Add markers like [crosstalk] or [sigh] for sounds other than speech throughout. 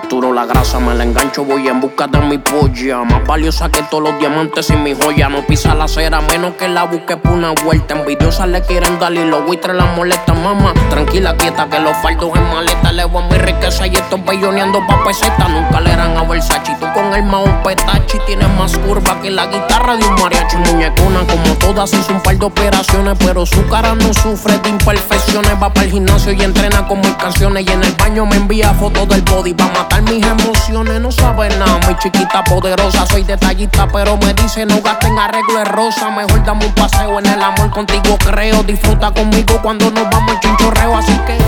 Capturo la grasa, me la engancho, voy en busca de mi polla. Más valiosa que todos los diamantes y mi joya. No pisa la cera, menos que la busque por una vuelta. Envidiosas le quieren dar y los buitres la molestan, mamá. Tranquila, quieta, que los faldos en maleta le a mi riqueza y estos belloneando pa' peseta. Nunca le eran a Versace. Tú con el maón petachi tienes más curva que la guitarra de un mariachi. Muñecona, como todas, hizo un par de operaciones, pero su cara no sufre de imperfecciones. Va para el gimnasio y entrena con mis canciones. Y en el baño me envía fotos del body pa' mis emociones. No sabe nada, mi chiquita poderosa. Soy detallista, pero me dice no gasten arreglo de rosa. Mejor dame un paseo en el amor contigo, creo. Disfruta conmigo cuando nos vamos en chinchorreo. Así que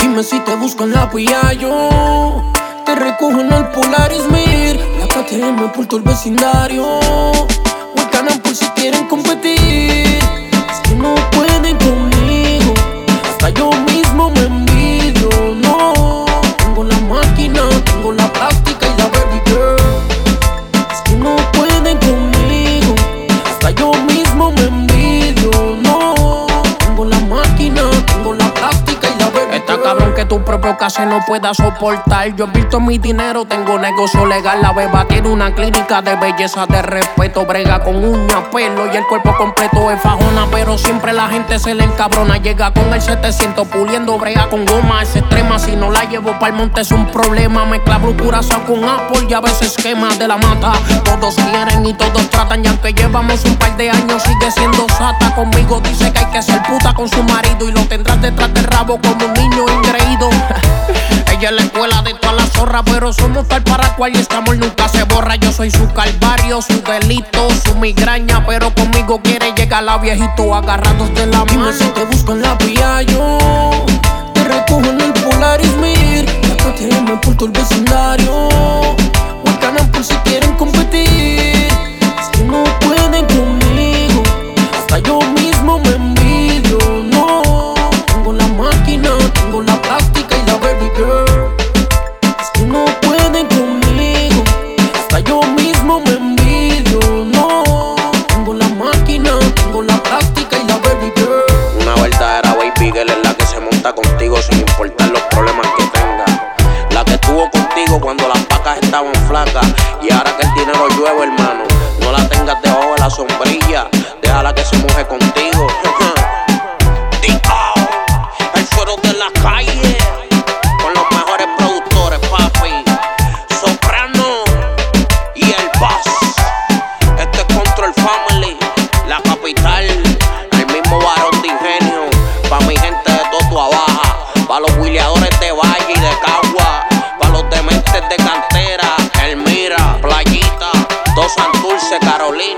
dime si te buscan la pilla yo. Te recojo en el Polaris Mir, la KTM por todo el vecindario. Canal por si quieren competir. Tu propio caso no pueda soportar. Yo he visto mi dinero, tengo negocio legal. La beba tiene una clínica de belleza, de respeto. Brega con uña, pelo y el cuerpo completo es fajona. Pero siempre la gente se le encabrona. Llega con el 700 puliendo, brega con goma. Es extrema, si no la llevo para el monte es un problema. Mezcla curazo con Apple y a veces quema de la mata. Todos quieren y todos tratan. Y aunque llevamos un par de años, sigue siendo sata. Conmigo dice que hay que ser puta con su marido. Y lo tendrás detrás del rabo como un niño ingreído. [laughs] Ella es la escuela de todas las zorras, pero somos tal para cual y este amor nunca se borra. Yo soy su calvario, su delito, su migraña, pero conmigo quiere llegar la viejito agarrados de la mano. si te busco en la vía yo contigo sin importar los problemas que tenga. La que estuvo contigo cuando las vacas estaban flacas. Y ahora que el dinero llueve, hermano, no la tengas debajo de la sombrilla. Déjala que se moje contigo. [laughs] D.O., el suero de la calle.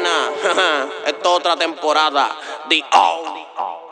Carolina. Esta es otra temporada. The O.